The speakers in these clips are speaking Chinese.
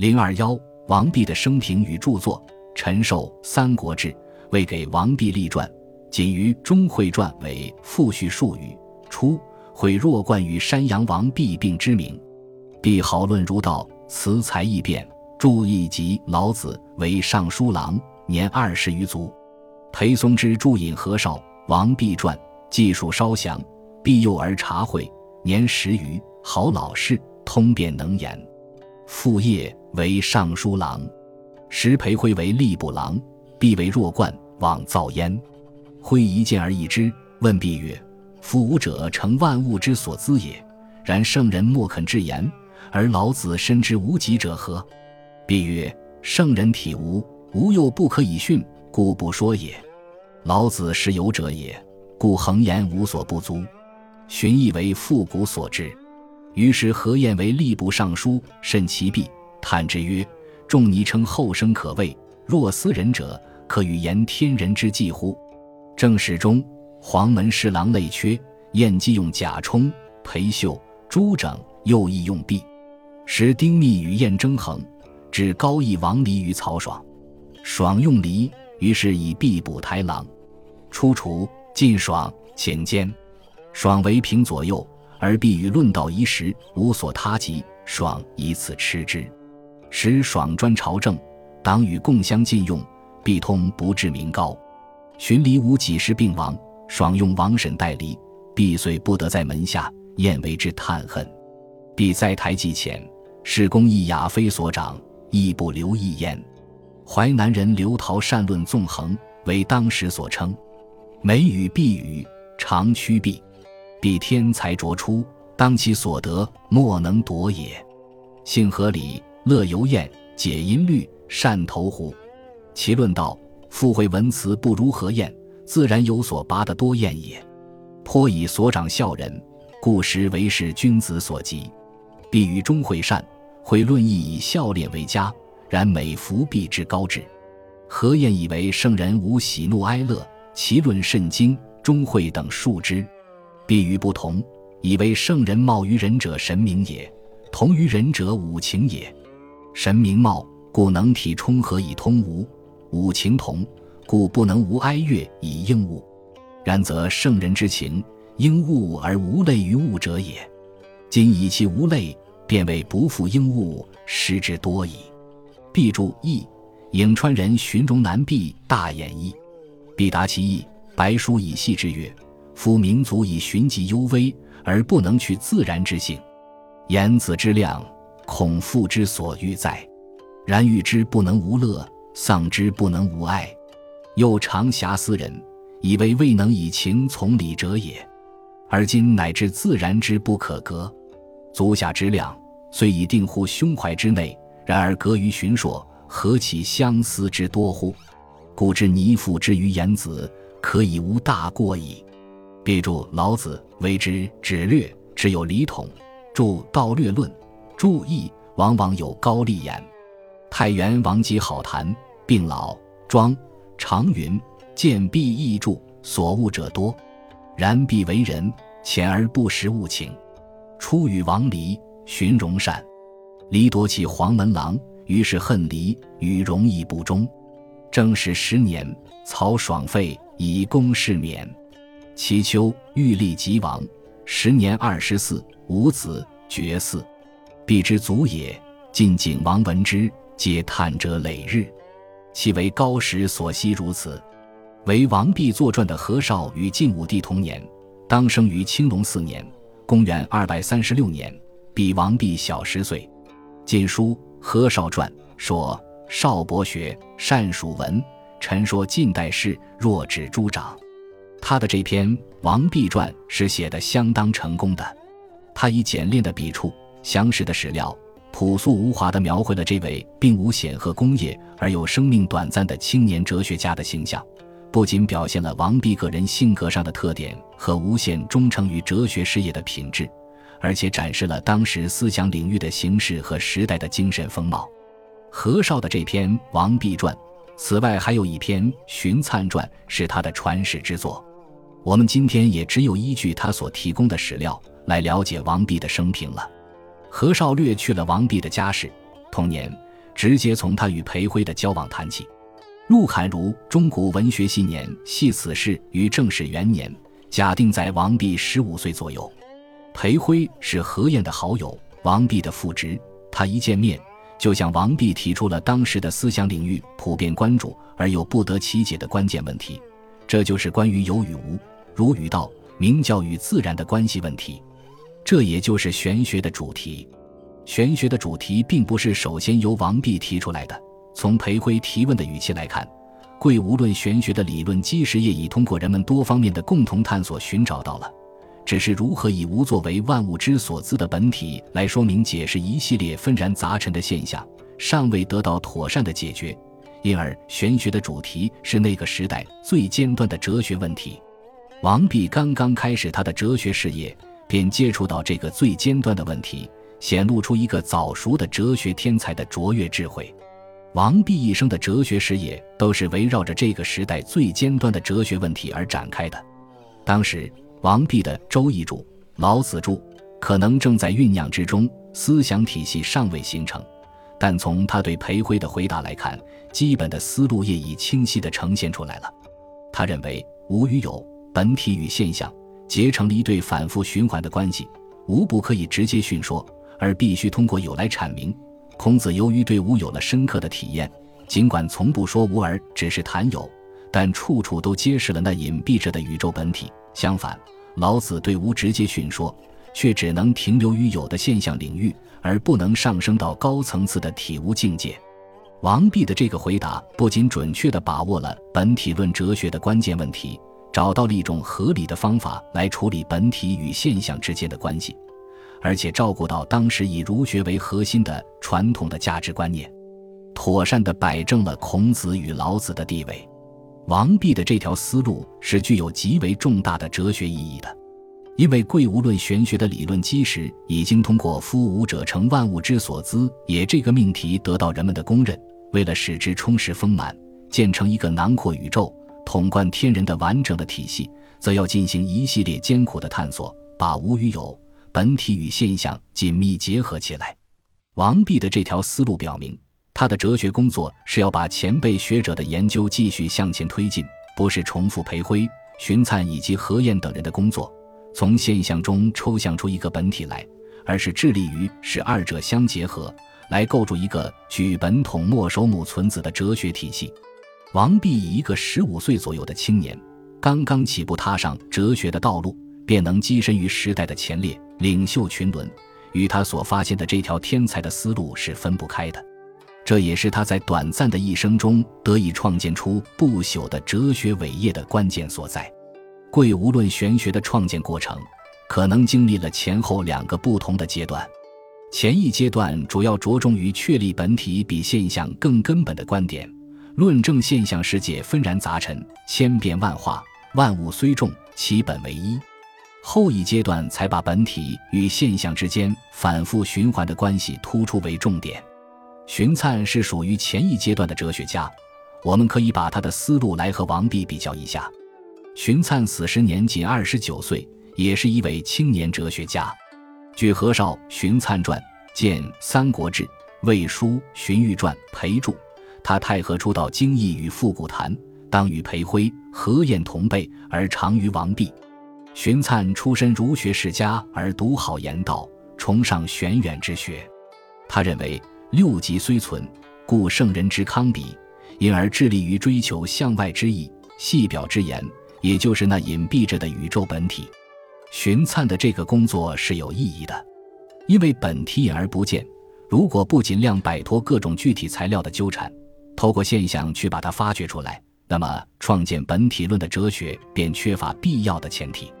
零二幺，王弼的生平与著作。陈寿《三国志》未给王弼立传，仅于钟会传为复叙数语。初，会若冠于山阳王弼病之名。弼好论儒道，辞才易辩，著一集《老子》，为尚书郎，年二十余卒。裴松之著引何绍《王弼传》，记述稍详。弼幼而察会，年十余，好老实，通辩能言。父业为尚书郎。时裴辉为吏部郎，必为弱冠，往造焉。辉一见而异之，问毕曰：“夫无者，成万物之所资也。然圣人莫肯至言，而老子深知无极者何？”毕曰：“圣人体无，无又不可以训，故不说也。老子是有者也，故恒言无所不足。荀亦为复古所知。于是何晏为吏部尚书，慎其弊，叹之曰。”仲尼称后生可畏，若斯人者，可与言天人之计乎？正史中，黄门侍郎类缺，晏既用贾充、裴秀、朱整，又亦用弼。时丁密与晏争衡，指高义王离于曹爽，爽用离，于是以弼补台郎。初除晋爽，遣监，爽为平左右，而必与论道一时，无所他及，爽以此吃之。使爽专朝政，党羽共相禁用，必通不至民高。荀离无几时病亡，爽用王审代理，必遂不得在门下，晏为之叹恨。必在台既浅，是公亦雅非所长，亦不留意焉。淮南人刘陶善论纵横，为当时所称。美语必语，常趋必。必天才卓出，当其所得，莫能夺也。性合理。乐游宴，解音律，善投壶。其论道，复会文辞不如何晏，自然有所拔得多晏也。颇以所长笑人，故时为是君子所及。必与钟会善，会论义以笑脸为佳，然美服必之高志。何晏以为圣人无喜怒哀乐，其论甚精。钟会等述之，必与不同，以为圣人貌于人者神明也，同于人者五情也。神明貌，故能体充和以通无；五情同，故不能无哀乐以应物。然则圣人之情，应物而无类于物者也。今以其无类，便为不负应物，失之多矣。必注义，颍川人荀荣南毕大演义，必达其意。白书以细之曰：夫民族以寻迹幽微，而不能去自然之性，言子之量。恐父之所欲在，然欲之不能无乐，丧之不能无爱，又常遐思人，以为未能以情从理者也。而今乃至自然之不可革，足下之量虽已定乎胸怀之内，然而隔于寻硕，何其相思之多乎？故知泥父之于言子，可以无大过矣。必注老子为之指略，只有礼统。注道略论。注意，往往有高丽言。太原王吉好谈，病老，庄常云：“见必易著，所悟者多。然必为人浅而不识物情。”初与王离，寻荣善，离夺其黄门郎，于是恨离，与荣亦不忠。正始十年，曹爽废，以公事免。其秋，欲立即亡，时年二十四，无子，绝嗣。必之祖也。晋景王闻之，皆叹者累日。其为高时所惜如此。为王弼作传的何绍与晋武帝同年，当生于青龙四年（公元236年），比王弼小十岁。《晋书·何绍传》说：“少博学，善属文。”臣说晋代事，若指诸长。他的这篇《王弼传》是写的相当成功的。他以简练的笔触。详实的史料，朴素无华地描绘了这位并无显赫功业而又生命短暂的青年哲学家的形象，不仅表现了王弼个人性格上的特点和无限忠诚于哲学事业的品质，而且展示了当时思想领域的形势和时代的精神风貌。何绍的这篇《王弼传》，此外还有一篇《荀粲传》，是他的传世之作。我们今天也只有依据他所提供的史料来了解王弼的生平了。何绍略去了王弼的家世。同年，直接从他与裴辉的交往谈起。陆侃如《中古文学系年》系此事于正始元年，假定在王弼十五岁左右。裴辉是何晏的好友，王弼的副职。他一见面就向王弼提出了当时的思想领域普遍关注而又不得其解的关键问题，这就是关于有与无、儒与道、明教与自然的关系问题。这也就是玄学的主题。玄学的主题并不是首先由王弼提出来的。从裴辉提问的语气来看，贵无论玄学的理论基石业已通过人们多方面的共同探索寻找到了。只是如何以无作为万物之所资的本体来说明解释一系列纷然杂陈的现象，尚未得到妥善的解决，因而玄学的主题是那个时代最尖端的哲学问题。王弼刚刚开始他的哲学事业，便接触到这个最尖端的问题，显露出一个早熟的哲学天才的卓越智慧。王弼一生的哲学事业都是围绕着这个时代最尖端的哲学问题而展开的。当时。王弼的《周易》注、老子注可能正在酝酿之中，思想体系尚未形成。但从他对裴辉的回答来看，基本的思路业已清晰地呈现出来了。他认为，无与有、本体与现象结成了一对反复循环的关系，无不可以直接训说，而必须通过有来阐明。孔子由于对无有了深刻的体验，尽管从不说无而只是谈有，但处处都揭示了那隐蔽着的宇宙本体。相反，老子对无直接训说，却只能停留于有的现象领域，而不能上升到高层次的体悟境界。王弼的这个回答不仅准确地把握了本体论哲学的关键问题，找到了一种合理的方法来处理本体与现象之间的关系，而且照顾到当时以儒学为核心的传统的价值观念，妥善地摆正了孔子与老子的地位。王弼的这条思路是具有极为重大的哲学意义的，因为贵无论玄学的理论基石已经通过“夫无者成万物之所资也”这个命题得到人们的公认。为了使之充实丰满，建成一个囊括宇宙、统贯天人的完整的体系，则要进行一系列艰苦的探索，把无与有、本体与现象紧密结合起来。王弼的这条思路表明。他的哲学工作是要把前辈学者的研究继续向前推进，不是重复裴辉、荀粲以及何晏等人的工作，从现象中抽象出一个本体来，而是致力于使二者相结合，来构筑一个举本统莫首母存子的哲学体系。王弼以一个十五岁左右的青年，刚刚起步踏上哲学的道路，便能跻身于时代的前列，领袖群伦，与他所发现的这条天才的思路是分不开的。这也是他在短暂的一生中得以创建出不朽的哲学伟业的关键所在。贵无论玄学的创建过程，可能经历了前后两个不同的阶段。前一阶段主要着重于确立本体比现象更根本的观点，论证现象世界纷然杂陈、千变万化，万物虽众，其本为一。后一阶段才把本体与现象之间反复循环的关系突出为重点。荀粲是属于前一阶段的哲学家，我们可以把他的思路来和王弼比较一下。荀粲死时年仅二十九岁，也是一位青年哲学家。据何绍《荀粲传》见《三国志》《魏书》《荀彧传》裴注，他太和出道经义与复古谈，当与裴辉、何晏同辈，而长于王弼。荀粲出身儒学世家，而独好言道，崇尚玄远之学。他认为。六极虽存，故圣人之康比，因而致力于追求向外之意、细表之言，也就是那隐蔽着的宇宙本体。荀粲的这个工作是有意义的，因为本体隐而不见。如果不尽量摆脱各种具体材料的纠缠，透过现象去把它发掘出来，那么创建本体论的哲学便缺乏必要的前提。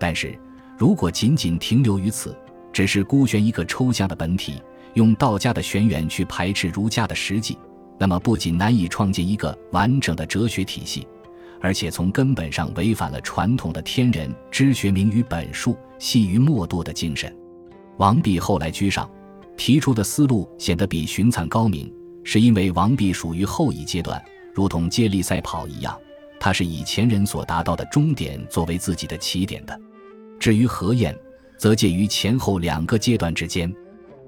但是如果仅仅停留于此，只是孤悬一个抽象的本体，用道家的玄远去排斥儒家的实际，那么不仅难以创建一个完整的哲学体系，而且从根本上违反了传统的天人知学明于本数、细于末度的精神。王弼后来居上，提出的思路显得比荀粲高明，是因为王弼属于后一阶段，如同接力赛跑一样，他是以前人所达到的终点作为自己的起点的。至于何晏，则介于前后两个阶段之间。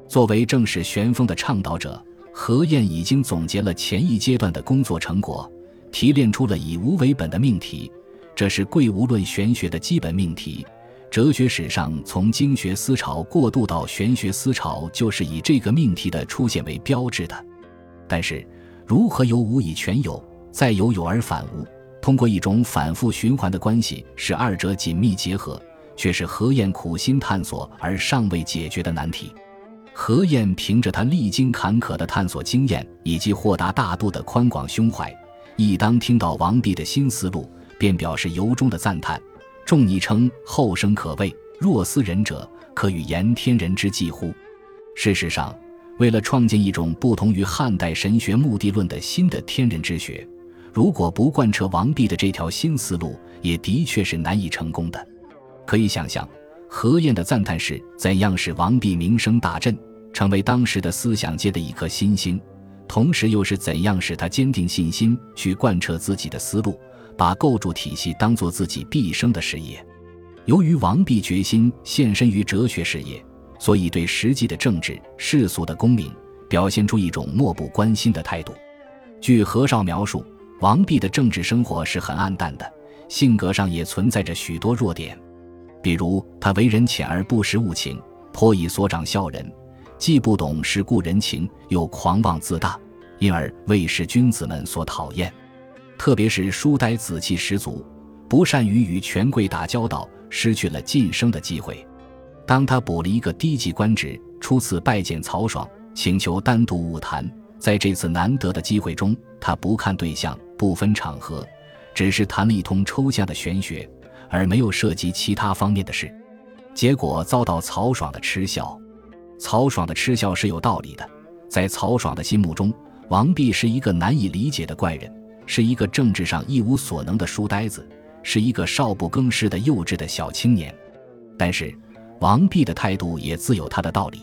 作为正史玄风的倡导者，何晏已经总结了前一阶段的工作成果，提炼出了以无为本的命题，这是贵无论玄学的基本命题。哲学史上从经学思潮过渡到玄学思潮，就是以这个命题的出现为标志的。但是，如何由无以全有，再由有而反无，通过一种反复循环的关系使二者紧密结合，却是何晏苦心探索而尚未解决的难题。何晏凭着他历经坎坷的探索经验以及豁达大度的宽广胸怀，一当听到王弼的新思路，便表示由衷的赞叹。众拟称后生可畏，若斯人者，可与言天人之际乎？事实上，为了创建一种不同于汉代神学目的论的新的天人之学，如果不贯彻王弼的这条新思路，也的确是难以成功的。可以想象，何晏的赞叹是怎样使王弼名声大振，成为当时的思想界的一颗新星，同时又是怎样使他坚定信心去贯彻自己的思路。把构筑体系当做自己毕生的事业。由于王弼决心献身于哲学事业，所以对实际的政治、世俗的功名表现出一种漠不关心的态度。据何绍描述，王弼的政治生活是很暗淡的，性格上也存在着许多弱点，比如他为人浅而不识物情，颇以所长笑人，既不懂世故人情，又狂妄自大，因而为士君子们所讨厌。特别是书呆子气十足，不善于与权贵打交道，失去了晋升的机会。当他补了一个低级官职，初次拜见曹爽，请求单独晤谈。在这次难得的机会中，他不看对象，不分场合，只是谈了一通抽象的玄学，而没有涉及其他方面的事。结果遭到曹爽的嗤笑。曹爽的嗤笑是有道理的，在曹爽的心目中，王弼是一个难以理解的怪人。是一个政治上一无所能的书呆子，是一个少不更事的幼稚的小青年。但是，王弼的态度也自有他的道理。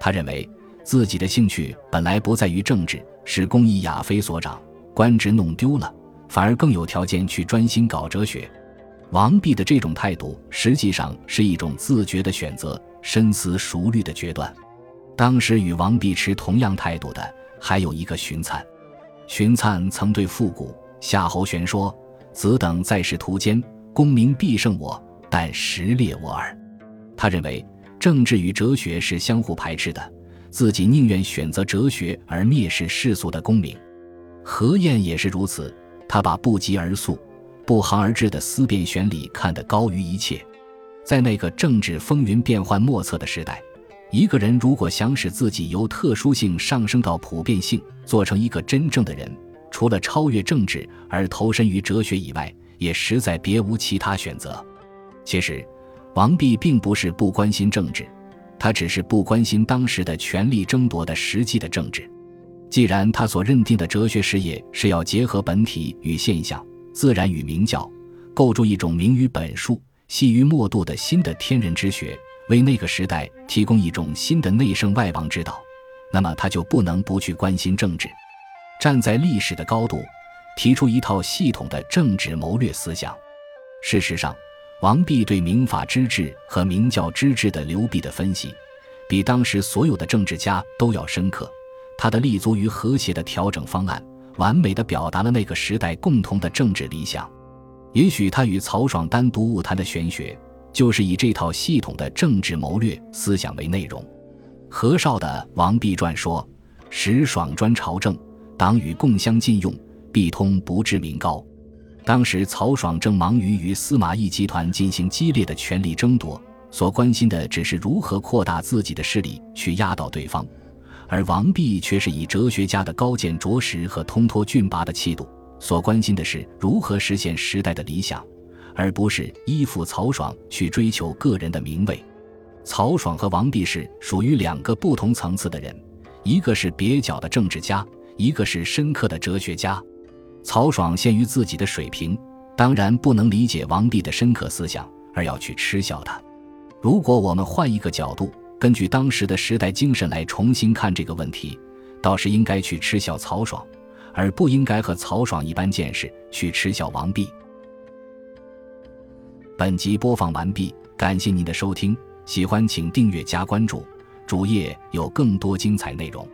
他认为自己的兴趣本来不在于政治，是公益亚非所长，官职弄丢了，反而更有条件去专心搞哲学。王弼的这种态度，实际上是一种自觉的选择，深思熟虑的决断。当时与王弼持同样态度的，还有一个荀粲。荀粲曾对复古夏侯玄说：“子等在仕途间，功名必胜我，但实劣我耳。”他认为政治与哲学是相互排斥的，自己宁愿选择哲学而蔑视世俗的功名。何晏也是如此，他把不疾而速、不航而至的思辨玄理看得高于一切。在那个政治风云变幻莫测的时代。一个人如果想使自己由特殊性上升到普遍性，做成一个真正的人，除了超越政治而投身于哲学以外，也实在别无其他选择。其实，王弼并不是不关心政治，他只是不关心当时的权力争夺的实际的政治。既然他所认定的哲学事业是要结合本体与现象、自然与明教，构筑一种明于本数、细于末度的新的天人之学。为那个时代提供一种新的内圣外王之道，那么他就不能不去关心政治，站在历史的高度，提出一套系统的政治谋略思想。事实上，王弼对明法之治和明教之治的流弊的分析，比当时所有的政治家都要深刻。他的立足于和谐的调整方案，完美的表达了那个时代共同的政治理想。也许他与曹爽单独晤谈的玄学。就是以这套系统的政治谋略思想为内容。何绍的《王弼传》说：“时爽专朝政，党与共相禁用，必通不治民高。”当时曹爽正忙于与司马懿集团进行激烈的权力争夺，所关心的只是如何扩大自己的势力去压倒对方，而王弼却是以哲学家的高见卓识和通脱峻拔的气度，所关心的是如何实现时代的理想。而不是依附曹爽去追求个人的名位。曹爽和王弼是属于两个不同层次的人，一个是蹩脚的政治家，一个是深刻的哲学家。曹爽限于自己的水平，当然不能理解王弼的深刻思想，而要去嗤笑他。如果我们换一个角度，根据当时的时代精神来重新看这个问题，倒是应该去嗤笑曹爽，而不应该和曹爽一般见识去嗤笑王弼。本集播放完毕，感谢您的收听，喜欢请订阅加关注，主页有更多精彩内容。